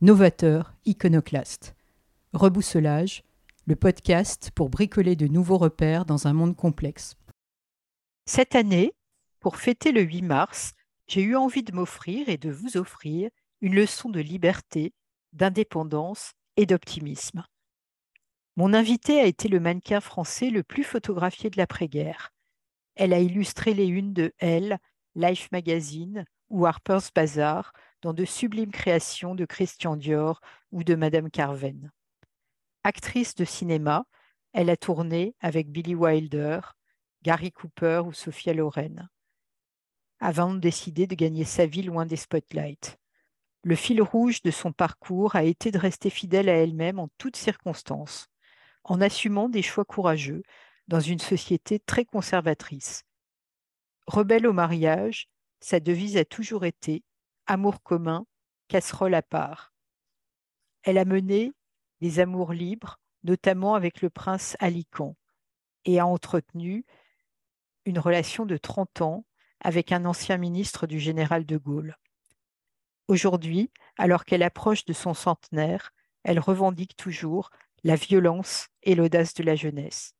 novateurs, iconoclastes. Rebousselage, le podcast pour bricoler de nouveaux repères dans un monde complexe. Cette année, pour fêter le 8 mars, j'ai eu envie de m'offrir et de vous offrir une leçon de liberté, d'indépendance et d'optimisme. Mon invité a été le mannequin français le plus photographié de l'après-guerre. Elle a illustré les unes de Elle, Life Magazine ou Harper's Bazaar dans de sublimes créations de Christian Dior ou de Madame Carven. Actrice de cinéma, elle a tourné avec Billy Wilder, Gary Cooper ou Sophia Loren, avant de décider de gagner sa vie loin des spotlights. Le fil rouge de son parcours a été de rester fidèle à elle-même en toutes circonstances, en assumant des choix courageux dans une société très conservatrice. Rebelle au mariage, sa devise a toujours été amour commun, casserole à part. Elle a mené des amours libres, notamment avec le prince Alicant, et a entretenu une relation de 30 ans avec un ancien ministre du général de Gaulle. Aujourd'hui, alors qu'elle approche de son centenaire, elle revendique toujours la violence et l'audace de la jeunesse.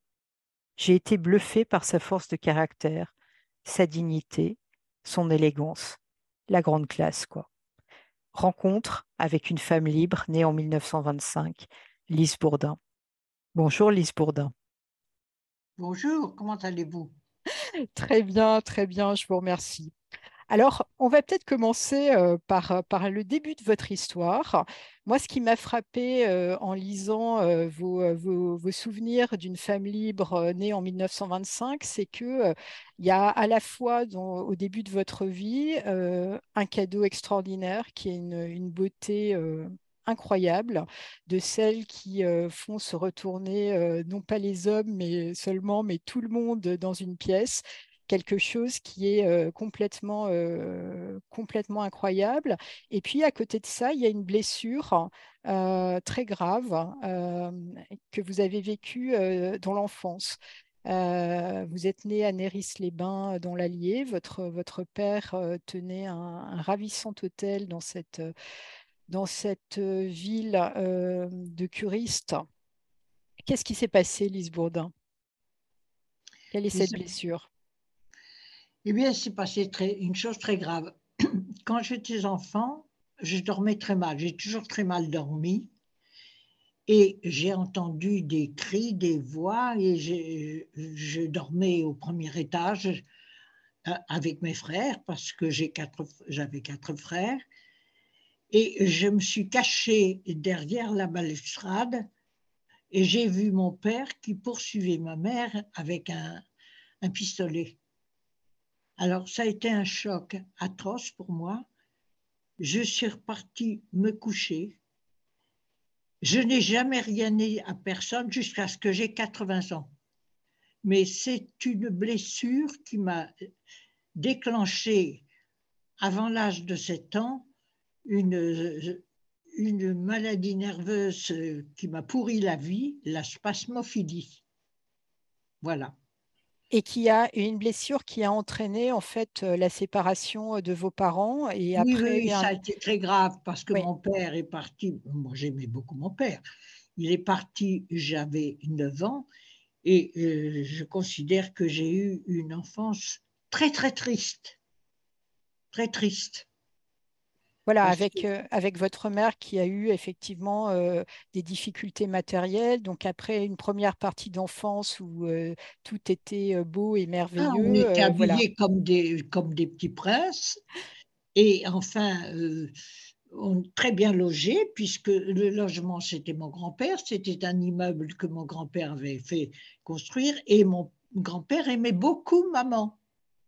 J'ai été bluffée par sa force de caractère, sa dignité, son élégance la grande classe, quoi. Rencontre avec une femme libre née en 1925, Lise Bourdin. Bonjour Lise Bourdin. Bonjour, comment allez-vous? Très bien, très bien, je vous remercie. Alors, on va peut-être commencer euh, par, par, le début de votre histoire. Moi, ce qui m'a frappé en lisant vos, souvenirs d'une femme libre née en 1925, c'est qu'il il y a à la fois au début de votre vie un cadeau extraordinaire qui est une, une beauté incroyable de celles qui font se retourner non pas les hommes mais seulement mais tout le monde dans une pièce quelque chose qui est complètement, complètement incroyable. Et puis à côté de ça, il y a une blessure très grave que vous avez vécue dans l'enfance. vous êtes né à Néris-les-Bains dans l'Allier. Votre, votre père tenait un, un, ravissant hôtel dans cette, dans cette ville de curistes. Qu'est-ce qui s'est passé, Lise Bourdin? Quelle est cette blessure? Eh bien, c'est passé très, une chose très grave. Quand j'étais enfant, je dormais très mal. J'ai toujours très mal dormi. Et j'ai entendu des cris, des voix, et je, dormais au premier étage euh, avec mes frères, parce que j'avais quatre frères. Et je me suis cachée derrière la balustrade et j'ai vu mon père qui poursuivait ma mère avec un pistolet. Alors, ça a été un choc atroce pour moi. Je suis repartie me coucher. Je n'ai jamais rien dit à personne jusqu'à ce que j'ai 80 ans. Mais c'est une blessure qui m'a déclenché, avant l'âge de 7 ans, une, une maladie nerveuse qui m'a pourri la vie, la spasmophilie. Voilà et qui a une blessure qui a entraîné en fait euh, la séparation euh, de vos parents et après oui, ça a été très grave parce que mon père est parti moi j'aimais beaucoup mon père. Il est parti j'avais 9 ans et euh, je considère que j'ai eu une enfance très très triste. Très triste voilà, avec, euh, avec votre mère qui a eu effectivement euh, des difficultés matérielles. Donc après une première partie d'enfance où euh, tout était beau et merveilleux. Ah, on était habillés comme, des, comme des petits princes. Et enfin, on, très bien logés, puisque le logement, c'était mon grand-père. C'était un immeuble que mon grand-père avait fait construire. Et mon grand-père aimait beaucoup maman.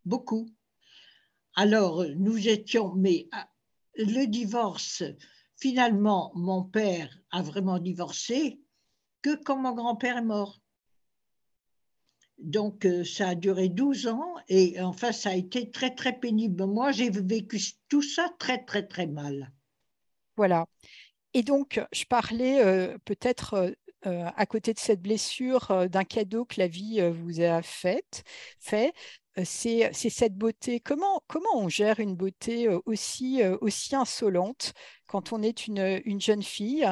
Beaucoup. Alors, nous étions, mais le divorce finalement, mon père a vraiment divorcé que quand mon grand-père est mort. Donc, euh, ça a duré 12 ans et enfin, ça a été très, très pénible. Moi, j'ai vécu tout ça très, très, très mal. Voilà. Et donc, je parlais euh, peut-être euh, à côté de cette blessure d'un cadeau que la vie vous a fait. c'est cette beauté. Comment, comment on gère une beauté aussi, aussi insolente quand on est une, une jeune fille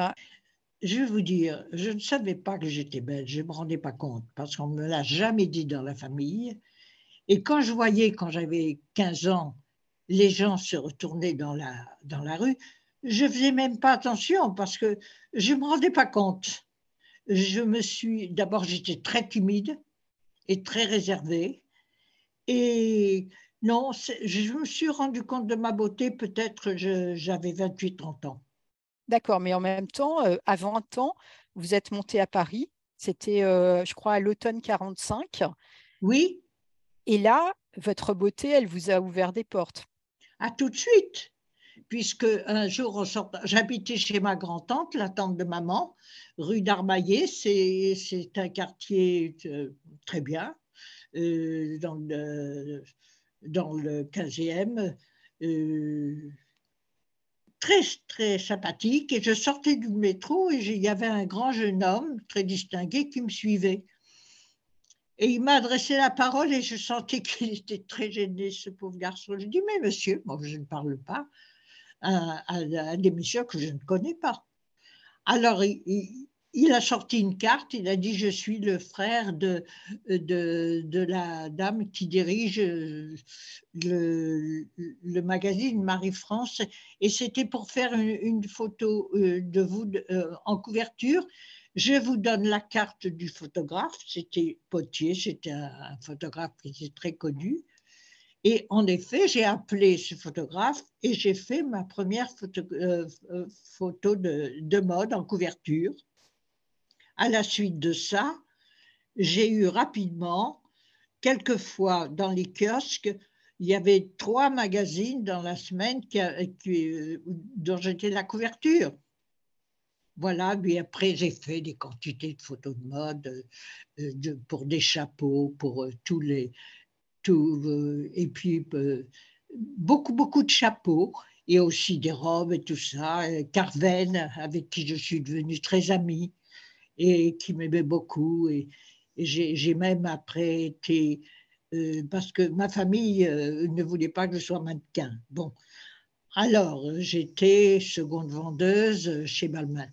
je vais vous dire, je ne savais pas que j'étais belle, je ne me rendais pas compte, parce qu'on ne me l'a jamais dit dans la famille. Et quand je voyais, quand j'avais 15 ans, les gens se retourner dans la, dans la rue, je faisais même pas attention parce que je me rendais pas compte. Je me suis, d'abord, j'étais très timide et très réservée. Et non, je me suis rendu compte de ma beauté, peut-être j'avais 28-30 ans. D'accord, mais en même temps, euh, à 20 ans, vous êtes monté à Paris. C'était, euh, je crois, à l'automne 45. Oui. Et là, votre beauté, elle vous a ouvert des portes. À tout de suite, puisque un jour, j'habitais chez ma grand-tante, la tante de maman, rue d'Armaillé. C'est un quartier euh, très bien, dans, le, dans le 15e très, très sympathique. Et je sortais du métro et il y avait un grand jeune homme très distingué qui me suivait. Et il m'a adressé la parole et je sentais qu'il était très gêné, ce pauvre garçon. Je dis, mais monsieur, moi je ne parle pas à, des messieurs que je ne connais pas. Alors il, a sorti une carte, il a dit je suis le frère de, la dame qui dirige le, le magazine Marie-France et c'était pour faire une, photo euh, de vous euh, en couverture. Je vous donne la carte du photographe, c'était Potier, c'était un, photographe qui était très connu. Et en effet, j'ai appelé ce photographe et j'ai fait ma première photo, euh, photo de, de mode en couverture. À la suite de ça, j'ai eu rapidement, quelquefois dans les kiosques, il y avait trois magazines dans la semaine dont j'étais la couverture. Voilà, puis après j'ai fait des quantités de photos de mode euh, pour des chapeaux, pour euh, tous les. Euh, et puis beaucoup, beaucoup de chapeaux et aussi des robes et tout ça. Carven, avec qui je suis devenue très amie et qui m'aimait beaucoup. Et, j'ai même après été, euh, parce que ma famille euh, ne voulait pas que je sois mannequin. Bon, alors j'étais seconde vendeuse chez Balmain.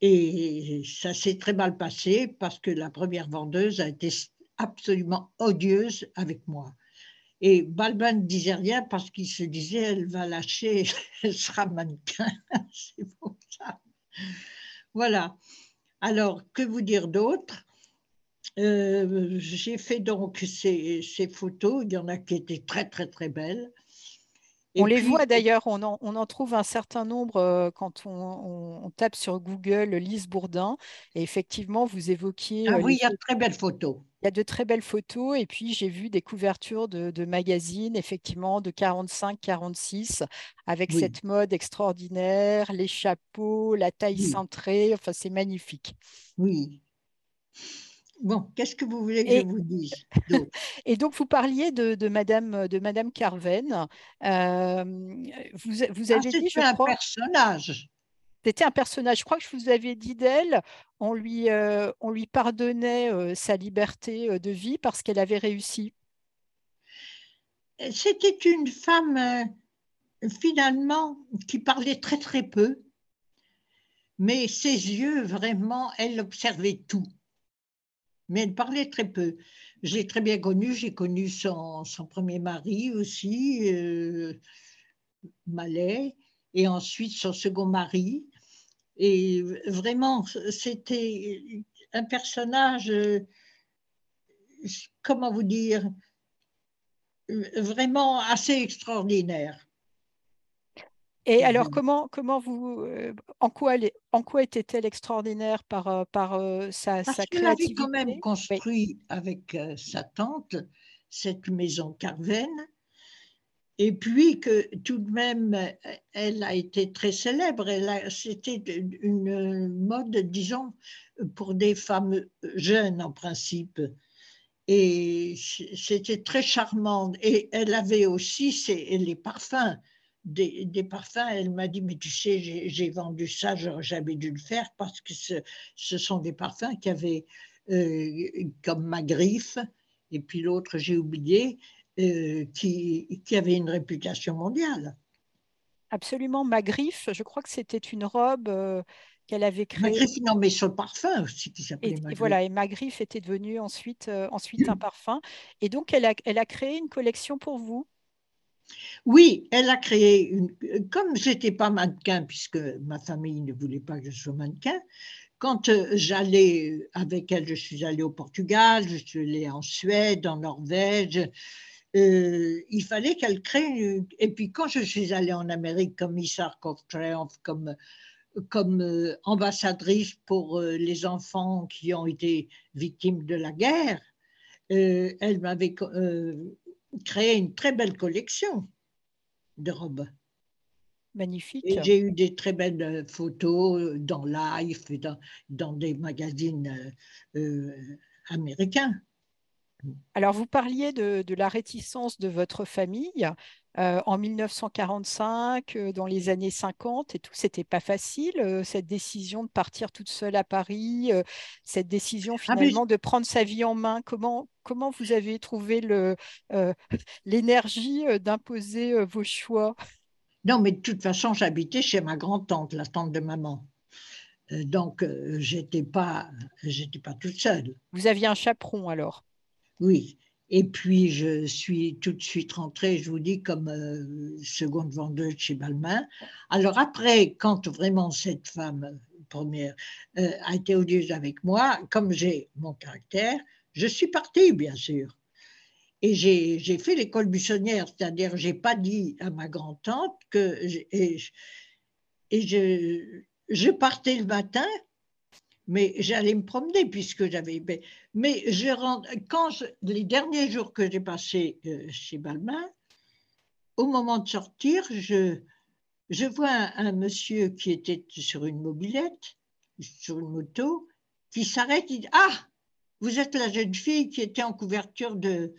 Et ça s'est très mal passé parce que la première vendeuse a été absolument odieuse avec moi. Et Balmain ne disait rien parce qu'il se disait elle va lâcher, elle sera mannequin. C'est pour ça. Voilà. Alors, que vous dire d'autre? Euh, J'ai fait donc ces, photos, il y en a qui étaient très très très belles. On les voit d'ailleurs, on en, trouve un certain nombre euh, quand on, tape sur Google Lise Bourdin. Et effectivement, vous évoquiez. Ah euh, oui, il y a de très belles photos. Il y a de très belles photos. Et puis, j'ai vu des couvertures de, magazines, effectivement, de 45-46, avec cette mode extraordinaire, les chapeaux, la taille cintrée. Enfin, c'est magnifique. Oui. Bon, qu'est-ce que vous voulez que je vous dise Et donc, vous parliez de, Madame, de Madame Carven. Euh, vous, vous, ah, avez dit, je un personnage. C'était un personnage. Je crois que je vous avais dit d'elle, on lui, euh, on lui pardonnait euh, sa liberté euh, de vie parce qu'elle avait réussi. C'était une femme finalement qui parlait très très peu, mais ses yeux vraiment, elle observait tout. Mais elle parlait très peu. Je l'ai très bien connue, j'ai connu son, son, premier mari aussi, Malais, et ensuite son second mari. Et vraiment, c'était un personnage, comment vous dire, vraiment assez extraordinaire. Et alors, comment, comment vous, euh, en quoi, en quoi était-elle extraordinaire par, euh, par euh, sa, Parce sa créativité avait quand même construit avec sa tante cette maison Carven et puis que tout de même, elle a été très célèbre. C'était une mode, disons, pour des femmes jeunes en principe. Et c'était très charmant. Et elle avait aussi les parfums. Des, parfums, elle m'a dit, mais tu sais, j'ai vendu ça, j'aurais jamais dû le faire parce que ce, ce sont des parfums qui avaient, euh, comme ma griffe, et puis l'autre, j'ai oublié, euh, qui, qui, avait une réputation mondiale. Absolument, Magriffe, je crois que c'était une robe euh, qu'elle avait créée. Magriffe, non, mais son parfum aussi qui s'appelait. Et voilà, et Magriffe était devenu ensuite, ensuite un parfum. Et donc, elle a, elle a créé une collection pour vous oui, elle a créé une. Comme j'étais pas mannequin, puisque ma famille ne voulait pas que je sois mannequin, quand j'allais avec elle, je suis allée au Portugal, je suis allée en Suède, en Norvège, euh, il fallait qu'elle crée. Et puis quand je suis allée en Amérique comme Miss of Triumph, comme, comme euh, ambassadrice pour euh, les enfants qui ont été victimes de la guerre, elle m'avait créé une très belle collection de robes. Magnifique. j'ai eu des très belles photos dans Life dans, dans des magazines américains. Alors, vous parliez de, la réticence de votre famille. Euh, en 1945, euh, dans les années 50 et tout, c'était pas facile, euh, cette décision de partir toute seule à Paris, cette décision ah, finalement de prendre sa vie en main. Comment, comment vous avez trouvé l'énergie d'imposer vos choix? Non, mais de toute façon, j'habitais chez ma grand-tante, la tante de maman. donc, j'étais pas, j'étais pas toute seule. Vous aviez un chaperon alors? Oui. Et puis, je suis tout de suite rentrée, je vous dis, comme euh, seconde vendeuse chez Balmain. Alors après, quand vraiment cette femme première euh, a été odieuse avec moi, comme j'ai mon caractère, je suis partie, bien sûr. Et j'ai fait l'école buissonnière, c'est-à-dire, je n'ai pas dit à ma grand-tante que. Et, je partais le matin mais j'allais me promener puisque j'avais. Mais je rentre, quand les derniers jours que j'ai passés euh, chez Balmain, au moment de sortir, je, vois un, monsieur qui était sur une mobilette, sur une moto, qui s'arrête, il dit Ah, vous êtes la jeune fille qui était en couverture de,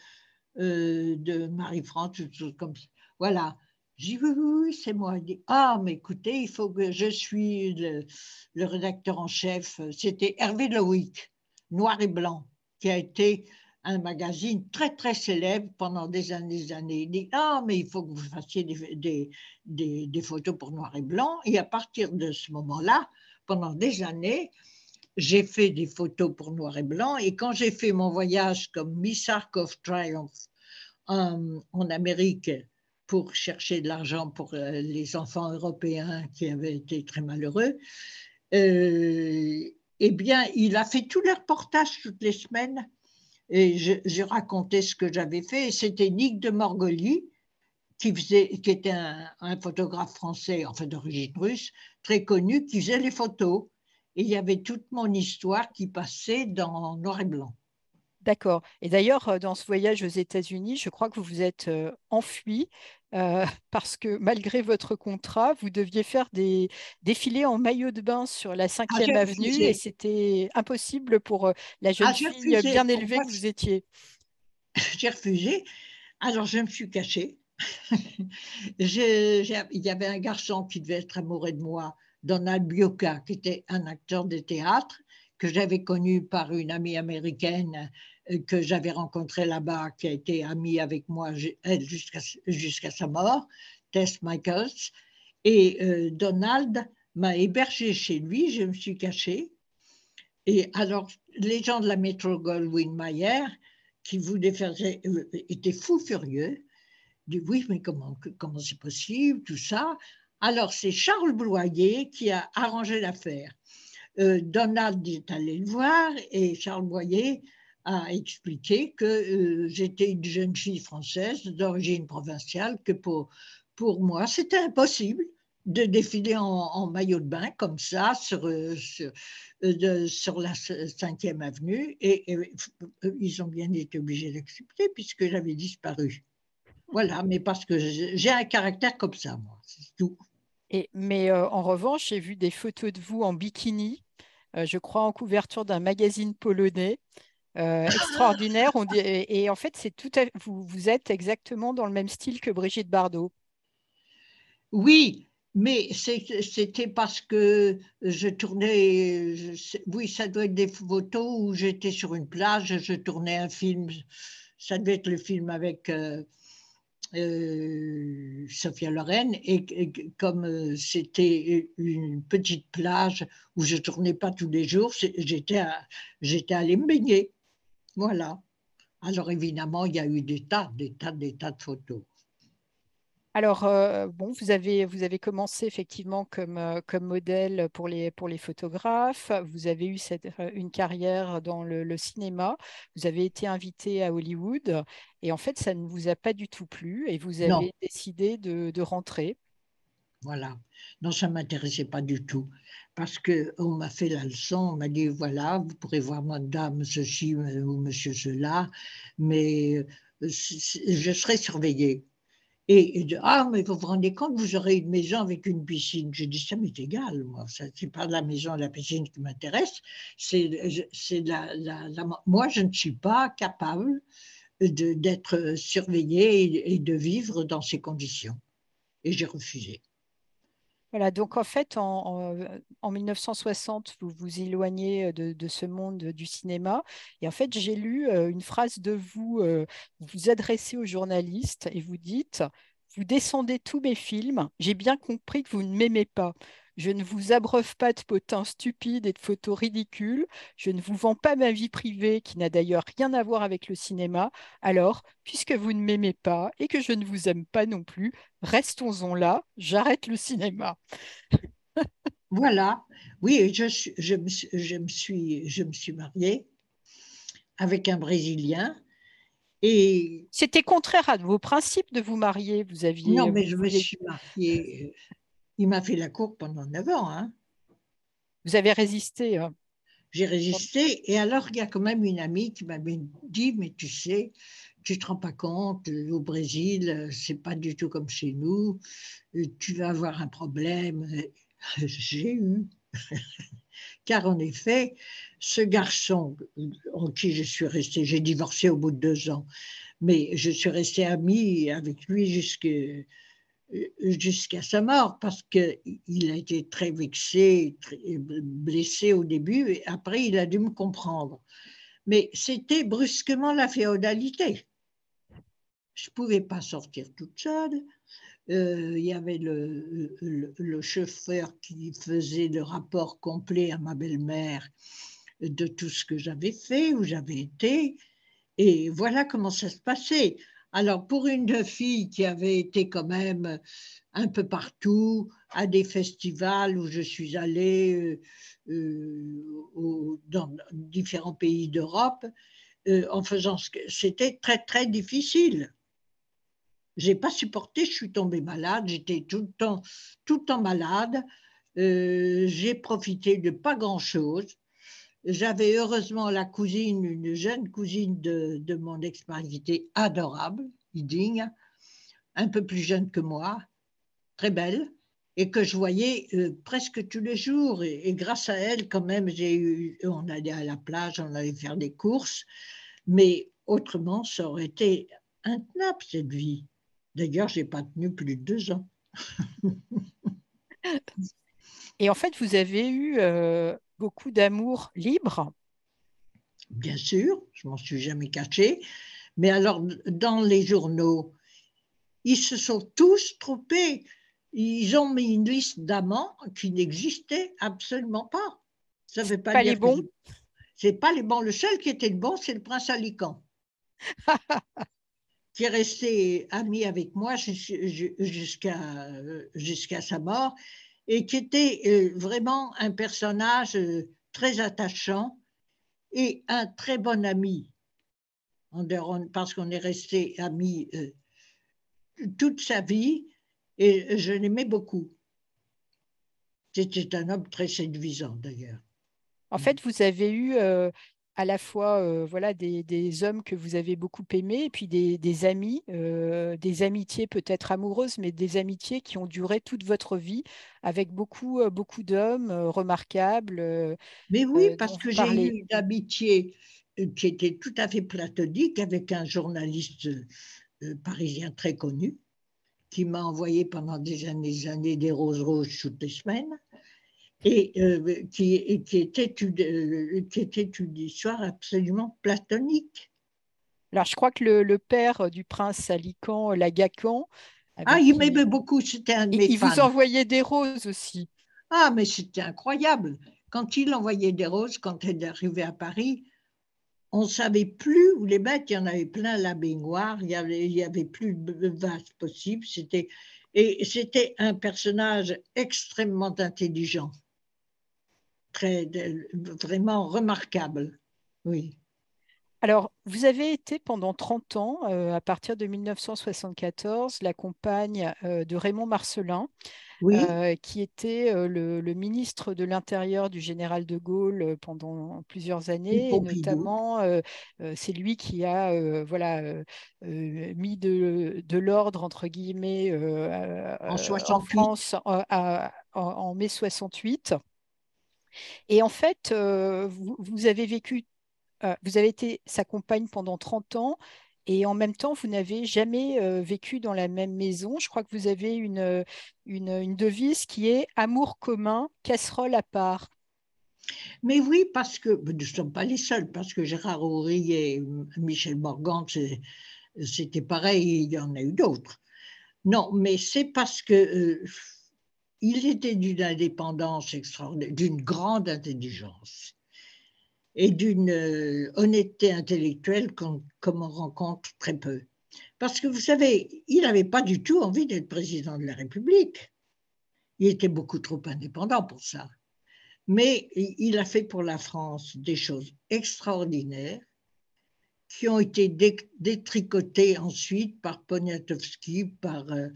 euh, de Marie-France, comme ça. Voilà. J'ai dit oui, oui, c'est moi. Il dit Ah, mais écoutez, il faut que je suis le, rédacteur en chef. C'était Hervé Loïc, Noir et Blanc, qui a été un magazine très, très célèbre pendant des années des années. Il dit Ah, mais il faut que vous fassiez des, des, des, photos pour Noir et Blanc. Et à partir de ce moment-là, pendant des années, j'ai fait des photos pour Noir et Blanc. Et quand j'ai fait mon voyage comme Miss Arc of Triumph en, en Amérique, pour chercher de l'argent pour euh, les enfants européens qui avaient été très malheureux, euh, eh bien, il a fait tous les reportages toutes les semaines et je, racontais ce que j'avais fait. C'était Nick de Morgoli, qui, faisait, qui était un, un photographe français, enfin d'origine russe, très connu, qui faisait les photos. Et il y avait toute mon histoire qui passait dans noir et blanc. D'accord. Et d'ailleurs, euh, dans ce voyage aux États-Unis, je crois que vous vous êtes euh, enfui euh, parce que malgré votre contrat, vous deviez faire des défilés en maillot de bain sur la 5e ah, avenue et c'était impossible pour la jeune ah, fille bien élevée que vous étiez. J'ai refusé. Alors, je me suis cachée. il y avait un garçon qui devait être amoureux de moi, Donald Bioka, qui était un acteur de théâtre que j'avais connu par une amie américaine que j'avais rencontrée là-bas, qui a été amie avec moi jusqu'à sa mort, Tess Michaels. Et euh, Donald m'a hébergé chez lui, je me suis cachée. Et alors, les gens de la métro Goldwyn Mayer, qui voulaient faire, euh, étaient fous furieux, dit oui, mais comment comment c'est possible, tout ça? Alors, c'est Charles Bloyer qui a arrangé l'affaire. Donald est allé le voir et Charles Bloyer a expliqué que euh, j'étais une jeune fille française d'origine provinciale, que pour, pour moi, c'était impossible de défiler en, maillot de bain comme ça sur, euh, euh, sur la 5e avenue. Et, ils ont bien été obligés d'accepter puisque j'avais disparu. Voilà, mais parce que j'ai un caractère comme ça, moi, c'est tout. Et, mais en revanche, j'ai vu des photos de vous en bikini, je crois en couverture d'un magazine polonais. Euh, extraordinaire. Et, en fait, c'est tout vous, vous êtes exactement dans le même style que Brigitte Bardot. Oui, mais c'était parce que je tournais, oui, ça doit être des photos où j'étais sur une plage, je tournais un film, ça devait être le film avec euh, euh, Sophia Loren, et, comme c'était une petite plage où je tournais pas tous les jours, j'étais allée me baigner. Voilà. Alors évidemment, il y a eu des tas, des tas, des tas de photos. Alors, euh, bon, vous avez, vous avez commencé effectivement comme, euh, comme modèle pour les, pour les photographes. Vous avez eu cette, euh, une carrière dans le, cinéma. Vous avez été invité à Hollywood. Et en fait, ça ne vous a pas du tout plu. Et vous avez décidé de, de, rentrer. Voilà. Non, ça ne m'intéressait pas du tout. Parce qu'on m'a fait la leçon. On m'a dit voilà, vous pourrez voir madame ceci ou monsieur cela. Mais je serai surveillée. Et, et ah, mais vous vous rendez compte, vous aurez une maison avec une piscine. J'ai dit, ça m'est égal, moi. Ce n'est pas la maison et la piscine qui m'intéresse. C'est, la, la, moi, je ne suis pas capable d'être surveillée et, de vivre dans ces conditions. Et j'ai refusé. Voilà, donc en fait, en, en, 1960, vous vous éloignez de, de, ce monde du cinéma. Et en fait, j'ai lu euh, une phrase de vous, euh, vous vous adressez aux journalistes et vous dites, vous descendez tous mes films, j'ai bien compris que vous ne m'aimez pas. Je ne vous abreuve pas de potins stupides et de photos ridicules. Je ne vous vends pas ma vie privée, qui n'a d'ailleurs rien à voir avec le cinéma. Alors, puisque vous ne m'aimez pas et que je ne vous aime pas non plus, restons-en là. J'arrête le cinéma. voilà. Oui, je, je, me, je, me suis, je me suis mariée avec un Brésilien. Et... C'était contraire à vos principes de vous marier. Vous aviez. Non, mais je me suis mariée euh, il m'a fait la cour pendant 9 ans. Hein. Vous avez résisté hein. J'ai résisté. Et alors, il y a quand même une amie qui m'avait dit Mais tu sais, tu ne te rends pas compte, au Brésil, c'est pas du tout comme chez nous. Tu vas avoir un problème. J'ai eu. Car en effet, ce garçon en qui je suis restée, j'ai divorcé au bout de deux ans, mais je suis restée amie avec lui jusqu'à jusqu'à sa mort parce qu'il a été très vexé, blessé au début et après il a dû me comprendre. Mais c'était brusquement la féodalité. Je ne pouvais pas sortir toute seule. Euh, il y avait le, le, chauffeur qui faisait le rapport complet à ma belle-mère de tout ce que j'avais fait, où j'avais été. Et voilà comment ça se passait. Alors, pour une fille qui avait été quand même un peu partout, à des festivals où je suis allée euh, euh, dans différents pays d'Europe, euh, en faisant ce que c'était très, très difficile. J'ai pas supporté, je suis tombée malade, j'étais tout le temps, tout le temps malade. j'ai profité de pas grand-chose. J'avais heureusement la cousine, une jeune cousine de, mon ex-mari adorable, digne, un peu plus jeune que moi, très belle, et que je voyais euh, presque tous les jours. Et, grâce à elle, quand même, j'ai eu, on allait à la plage, on allait faire des courses, mais autrement, ça aurait été intenable cette vie. D'ailleurs, j'ai pas tenu plus de deux ans. et en fait, vous avez eu euh, beaucoup d'amour libre Bien sûr, je m'en suis jamais cachée. Mais alors, dans les journaux, ils se sont tous trompés. Ils ont mis une liste d'amants qui n'existait absolument pas. Ça veut pas, pas les bons. C'est pas les bons. Le seul qui était le bon, c'est le prince Alican, qui est resté ami avec moi jusqu'à jusqu'à sa mort et qui était euh, vraiment un personnage euh, très attachant et un très bon ami, parce qu'on est resté amis euh, toute sa vie et je l'aimais beaucoup. C'était un homme très séduisant d'ailleurs. En fait, vous avez eu à la fois euh, voilà, des, hommes que vous avez beaucoup aimés et puis des, amis, euh, des amitiés peut-être amoureuses, mais des amitiés qui ont duré toute votre vie avec beaucoup, euh, beaucoup d'hommes remarquables. mais oui, parce que j'ai eu une amitié qui était tout à fait platonique avec un journaliste parisien très connu qui m'a envoyé pendant des années, des années des roses rouges toutes les semaines et euh, qui, qui, était une, euh, qui était une histoire absolument platonique. Alors, je crois que le, père du prince Alican, Lagacan. Ah, il m'aimait beaucoup, c'était un de mes Il vous envoyait des roses aussi. Ah, mais c'était incroyable. Quand il envoyait des roses, quand il est arrivé à Paris, on ne savait plus où les mettre. Il y en avait plein la baignoire, il n'y avait, plus de vase possible. C'était, et c'était un personnage extrêmement intelligent très, vraiment remarquable. Oui. Alors, vous avez été pendant 30 ans, euh, à partir de 1974, la compagne euh, de Raymond Marcelin, euh, qui était le, ministre de l'Intérieur du général de Gaulle pendant plusieurs années. Et notamment, c'est lui qui a voilà, mis de, l'ordre, entre guillemets, en, France en mai 68. Et en fait, euh, vous, avez vécu, euh, vous avez été sa compagne pendant 30 ans. Et en même temps, vous n'avez jamais euh, vécu dans la même maison. Je crois que vous avez une, une, devise qui est amour commun, casserole à part. Mais oui, parce que nous ne sommes pas les seuls, parce que Gérard Houry et Michel Morgan, c'était pareil, il y en a eu d'autres. Non, mais c'est parce que il était d'une indépendance extraordinaire, d'une grande intelligence et d'une euh, honnêteté intellectuelle comme on rencontre très peu. Parce que vous savez, il n'avait pas du tout envie d'être président de la République. Il était beaucoup trop indépendant pour ça. Mais il a fait pour la France des choses extraordinaires qui ont été détricotées ensuite par Poniatowski, par euh,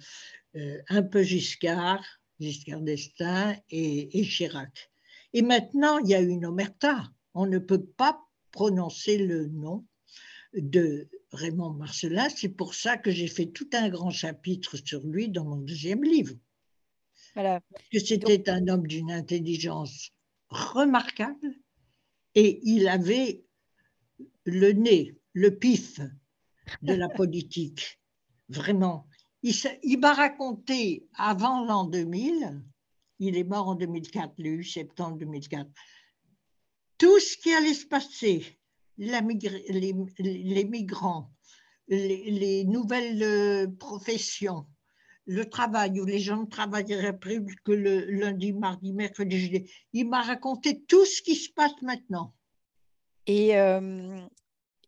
euh, un peu Giscard, Giscard d'Estaing et, Chirac. Et maintenant, il y a une omerta. On ne peut pas prononcer le nom de Raymond Marcelin. C'est pour ça que j'ai fait tout un grand chapitre sur lui dans mon deuxième livre. Voilà. que c'était un homme d'une intelligence remarquable et il avait le nez, le pif de la politique. Vraiment. Il, m'a raconté avant l'an 2000, il est mort en 2004, le septembre 2004, tout ce qui allait se passer, les, migrants, les, nouvelles euh, professions, le travail où les gens ne travailleraient plus que le lundi, mardi, mercredi, jeudi. Il m'a raconté tout ce qui se passe maintenant. Et euh,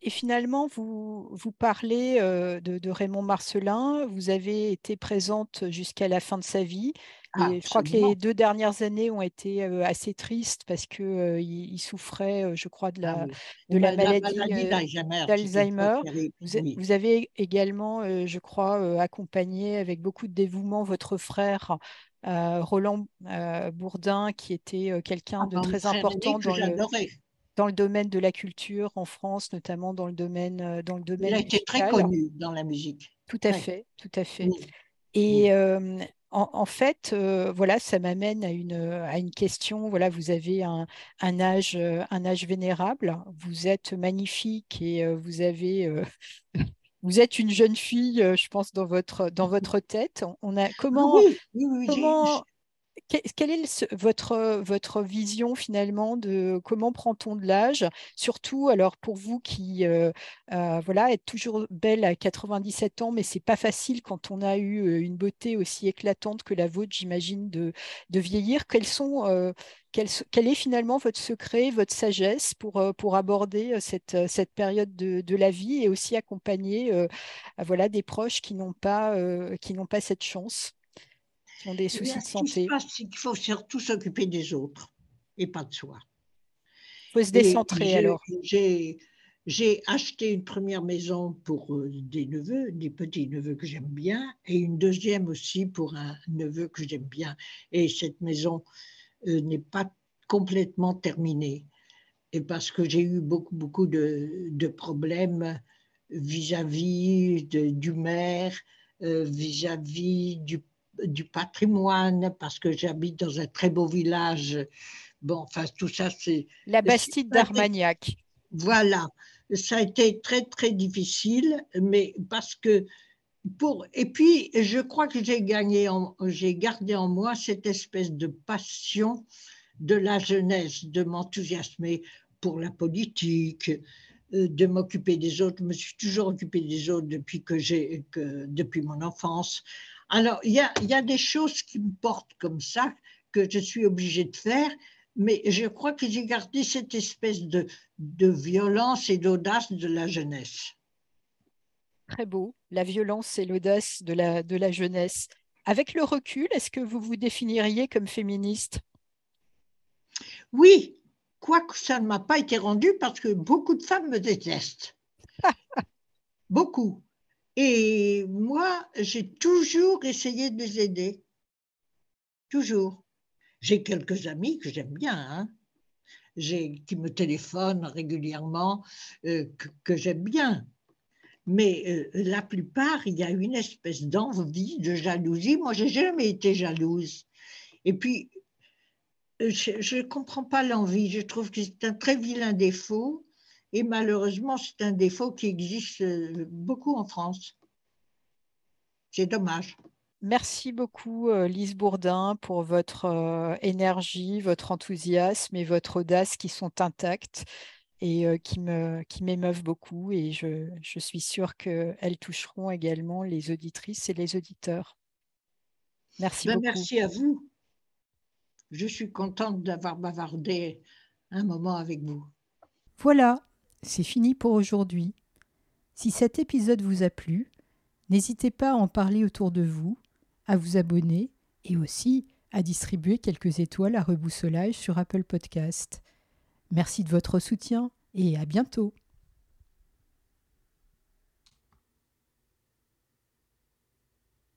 et finalement, vous, vous parlez euh, de, Raymond Marcelin, vous avez été présente jusqu'à la fin de sa vie. et je crois que les deux dernières années ont été euh, assez tristes parce qu'il euh, il souffrait, je crois, de la, ah de la, maladie, d'Alzheimer. Vous, avez également, je crois, accompagné avec beaucoup de dévouement votre frère Roland Bourdin, qui était quelqu'un ah de très important dans le dans le domaine de la culture en France, notamment dans le domaine euh, dans le domaine. Il a été très connu dans la musique. Tout à fait, tout à fait. Et euh, en, fait, euh, voilà, ça m'amène à une, à une question. Voilà, vous avez un, un, âge, un âge vénérable. Vous êtes magnifique et vous avez vous êtes une jeune fille, je pense, dans votre, dans votre tête. On a comment, oui, oui, comment, quelle est votre, votre vision finalement de comment prend-on de l'âge? Surtout, alors pour vous qui euh, voilà, êtes toujours belle à 97 ans, mais c'est pas facile quand on a eu une beauté aussi éclatante que la vôtre, j'imagine, de, de, vieillir. Sont, quel, quel, est finalement votre secret, votre sagesse pour, pour aborder cette, cette période de, de, la vie et aussi accompagner voilà, des proches qui n'ont pas, qui n'ont pas cette chance? Des eh soucis de santé. Ce qui se passe, c'est qu'il faut surtout s'occuper des autres et pas de soi. Il faut se décentrer alors. J'ai acheté une première maison pour euh, des neveux, des petits neveux que j'aime bien, et une deuxième aussi pour un neveu que j'aime bien. Et cette maison euh, n'est pas complètement terminée. et parce que j'ai eu beaucoup, beaucoup de, problèmes vis-à-vis du maire, euh, vis-à-vis du, du, patrimoine, parce que j'habite dans un très beau village. Bon, enfin, tout ça, c'est... La Bastide d'Armagnac. Voilà, ça a été très, très difficile, mais parce que pour... Et puis, je crois que j'ai gagné, j'ai gardé en moi cette espèce de passion de la jeunesse, de m'enthousiasmer pour la politique, euh, de m'occuper des autres. Je me suis toujours occupée des autres depuis, que j'ai, que, depuis mon enfance. Alors, il y a, y a des choses qui me portent comme ça, que je suis obligée de faire, mais je crois que j'ai gardé cette espèce de, de violence et d'audace de la jeunesse. Très beau, la violence et l'audace de la, de la jeunesse. Avec le recul, est-ce que vous vous définiriez comme féministe? Oui, quoique ça ne m'a pas été rendu parce que beaucoup de femmes me détestent. beaucoup. Et moi, j'ai toujours essayé de les aider. Toujours. J'ai quelques amis que j'aime bien, hein. qui me téléphonent régulièrement, euh, que, j'aime bien. Mais euh, la plupart, il y a une espèce d'envie, de jalousie. Moi, j'ai jamais été jalouse. Et puis, je ne comprends pas l'envie. Je trouve que c'est un très vilain défaut. Et malheureusement, c'est un défaut qui existe euh, beaucoup en France. C'est dommage. Merci beaucoup, euh, Lise Bourdin, pour votre euh, énergie, votre enthousiasme et votre audace qui sont intactes et qui me qui m'émeuvent beaucoup. Et je, je suis sûre qu'elles toucheront également les auditrices et les auditeurs. Merci ben, beaucoup. Merci à vous je suis contente d'avoir bavardé un moment avec vous. Voilà, c'est fini pour aujourd'hui. Si cet épisode vous a plu, n'hésitez pas à en parler autour de vous, à vous abonner et aussi à distribuer quelques étoiles à reboussolage sur Apple Podcast. Merci de votre soutien et à bientôt.